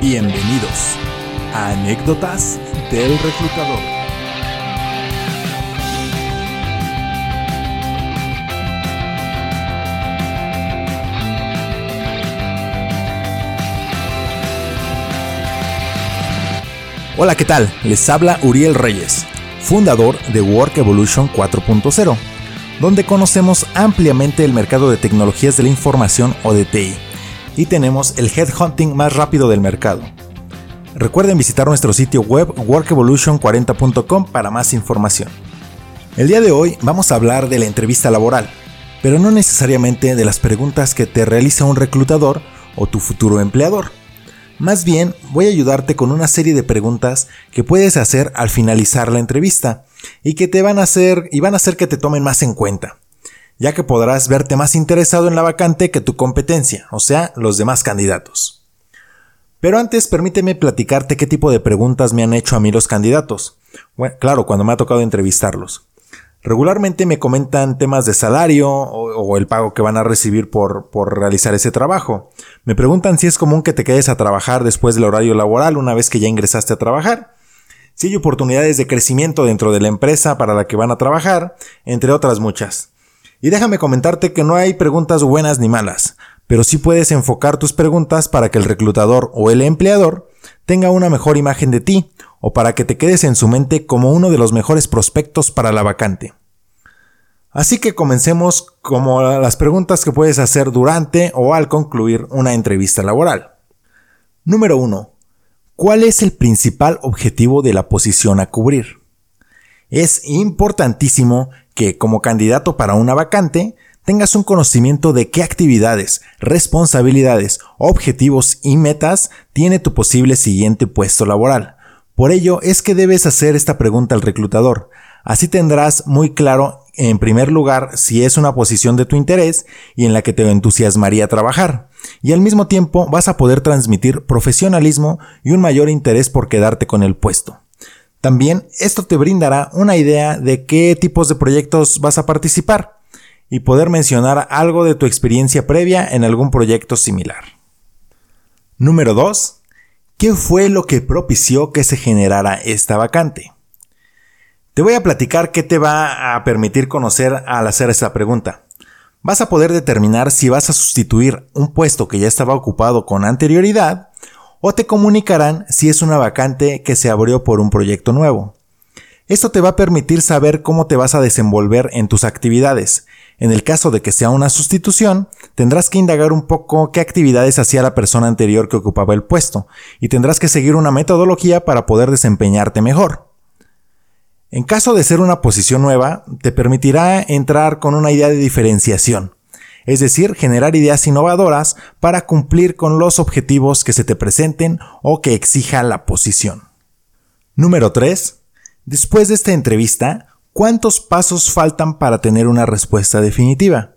Bienvenidos a Anécdotas del Reclutador. Hola, ¿qué tal? Les habla Uriel Reyes, fundador de Work Evolution 4.0, donde conocemos ampliamente el mercado de tecnologías de la información o de y tenemos el headhunting más rápido del mercado. Recuerden visitar nuestro sitio web workevolution40.com para más información. El día de hoy vamos a hablar de la entrevista laboral, pero no necesariamente de las preguntas que te realiza un reclutador o tu futuro empleador. Más bien, voy a ayudarte con una serie de preguntas que puedes hacer al finalizar la entrevista y que te van a hacer y van a hacer que te tomen más en cuenta ya que podrás verte más interesado en la vacante que tu competencia, o sea, los demás candidatos. Pero antes permíteme platicarte qué tipo de preguntas me han hecho a mí los candidatos. Claro, cuando me ha tocado entrevistarlos. Regularmente me comentan temas de salario o, el pago que van a recibir por, por, realizar ese trabajo. Me preguntan si es común que te quedes a trabajar después del horario laboral una vez que ya ingresaste a trabajar. Si hay oportunidades de crecimiento dentro de la empresa para la que van a trabajar, entre otras muchas. Y déjame comentarte que no hay preguntas buenas ni malas, pero sí puedes enfocar tus preguntas para que el reclutador o el empleador tenga una mejor imagen de ti o para que te quedes en su mente como uno de los mejores prospectos para la vacante. Así que comencemos como las preguntas que puedes hacer durante o al concluir una entrevista laboral. Número 1. ¿Cuál es el principal objetivo de la posición a cubrir? Es importantísimo que como candidato para una vacante tengas un conocimiento de qué actividades, responsabilidades, objetivos y metas tiene tu posible siguiente puesto laboral. Por ello es que debes hacer esta pregunta al reclutador. Así tendrás muy claro, en primer lugar, si es una posición de tu interés y en la que te entusiasmaría trabajar. Y al mismo tiempo vas a poder transmitir profesionalismo y un mayor interés por quedarte con el puesto. También esto te brindará una idea de qué tipos de proyectos vas a participar y poder mencionar algo de tu experiencia previa en algún proyecto similar. Número 2. ¿Qué fue lo que propició que se generara esta vacante? Te voy a platicar qué te va a permitir conocer al hacer esta pregunta. Vas a poder determinar si vas a sustituir un puesto que ya estaba ocupado con anterioridad o te comunicarán si es una vacante que se abrió por un proyecto nuevo. Esto te va a permitir saber cómo te vas a desenvolver en tus actividades. En el caso de que sea una sustitución, tendrás que indagar un poco qué actividades hacía la persona anterior que ocupaba el puesto, y tendrás que seguir una metodología para poder desempeñarte mejor. En caso de ser una posición nueva, te permitirá entrar con una idea de diferenciación, es decir, generar ideas innovadoras para cumplir con los objetivos que se te presenten o que exija la posición. Número 3. Después de esta entrevista, ¿cuántos pasos faltan para tener una respuesta definitiva?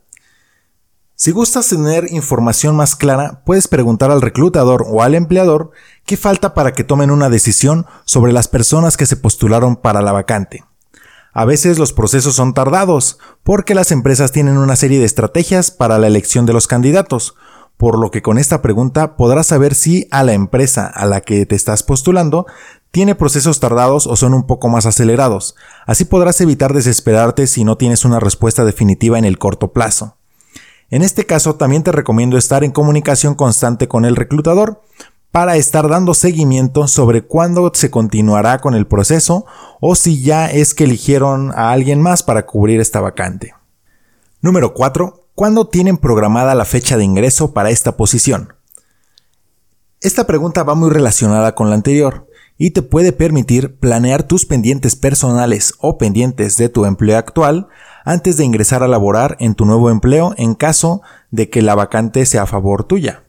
Si gustas tener información más clara, puedes preguntar al reclutador o al empleador qué falta para que tomen una decisión sobre las personas que se postularon para la vacante. A veces los procesos son tardados, porque las empresas tienen una serie de estrategias para la elección de los candidatos, por lo que con esta pregunta podrás saber si a la empresa a la que te estás postulando tiene procesos tardados o son un poco más acelerados. Así podrás evitar desesperarte si no tienes una respuesta definitiva en el corto plazo. En este caso también te recomiendo estar en comunicación constante con el reclutador para estar dando seguimiento sobre cuándo se continuará con el proceso o si ya es que eligieron a alguien más para cubrir esta vacante. Número 4. ¿Cuándo tienen programada la fecha de ingreso para esta posición? Esta pregunta va muy relacionada con la anterior y te puede permitir planear tus pendientes personales o pendientes de tu empleo actual antes de ingresar a laborar en tu nuevo empleo en caso de que la vacante sea a favor tuya.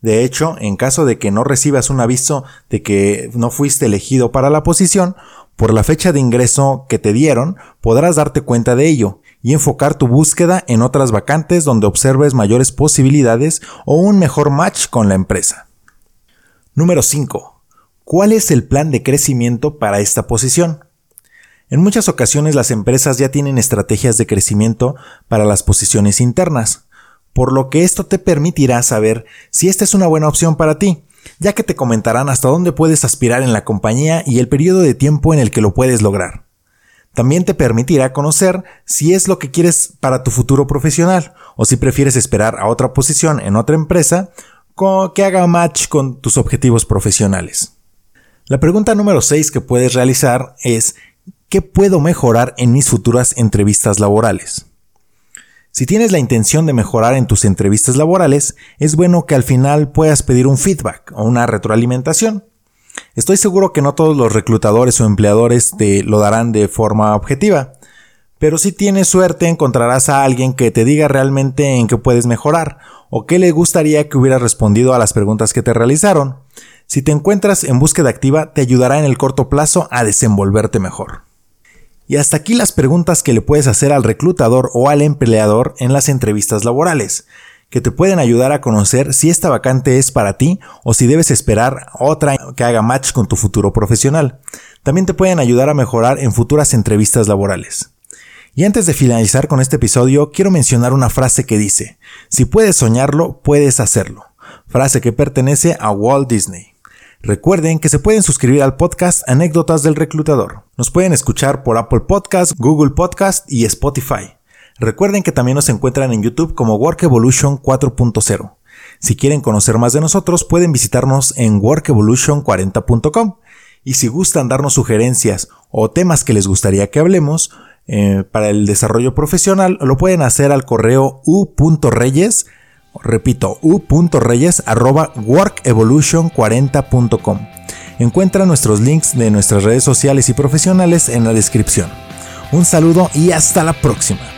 De hecho, en caso de que no recibas un aviso de que no fuiste elegido para la posición, por la fecha de ingreso que te dieron, podrás darte cuenta de ello y enfocar tu búsqueda en otras vacantes donde observes mayores posibilidades o un mejor match con la empresa. Número 5. ¿Cuál es el plan de crecimiento para esta posición? En muchas ocasiones las empresas ya tienen estrategias de crecimiento para las posiciones internas, por lo que esto te permitirá saber si esta es una buena opción para ti, ya que te comentarán hasta dónde puedes aspirar en la compañía y el periodo de tiempo en el que lo puedes lograr. También te permitirá conocer si es lo que quieres para tu futuro profesional o si prefieres esperar a otra posición en otra empresa que haga match con tus objetivos profesionales. La pregunta número 6 que puedes realizar es ¿qué puedo mejorar en mis futuras entrevistas laborales? Si tienes la intención de mejorar en tus entrevistas laborales, es bueno que al final puedas pedir un feedback o una retroalimentación. Estoy seguro que no todos los reclutadores o empleadores te lo darán de forma objetiva, pero si tienes suerte encontrarás a alguien que te diga realmente en qué puedes mejorar o qué le gustaría que hubiera respondido a las preguntas que te realizaron. Si te encuentras en búsqueda activa, te ayudará en el corto plazo a desenvolverte mejor. Y hasta aquí las preguntas que le puedes hacer al reclutador o al empleador en las entrevistas laborales, que te pueden ayudar a conocer si esta vacante es para ti o si debes esperar otra que haga match con tu futuro profesional. También te pueden ayudar a mejorar en futuras entrevistas laborales. Y antes de finalizar con este episodio, quiero mencionar una frase que dice, si puedes soñarlo, puedes hacerlo. Frase que pertenece a Walt Disney. Recuerden que se pueden suscribir al podcast Anécdotas del Reclutador. Nos pueden escuchar por Apple Podcast, Google Podcast y Spotify. Recuerden que también nos encuentran en YouTube como Work Evolution 4.0. Si quieren conocer más de nosotros, pueden visitarnos en workevolution40.com. Y si gustan darnos sugerencias o temas que les gustaría que hablemos eh, para el desarrollo profesional, lo pueden hacer al correo u.reyes Repito, u.reyes workevolution40.com. Encuentra nuestros links de nuestras redes sociales y profesionales en la descripción. Un saludo y hasta la próxima.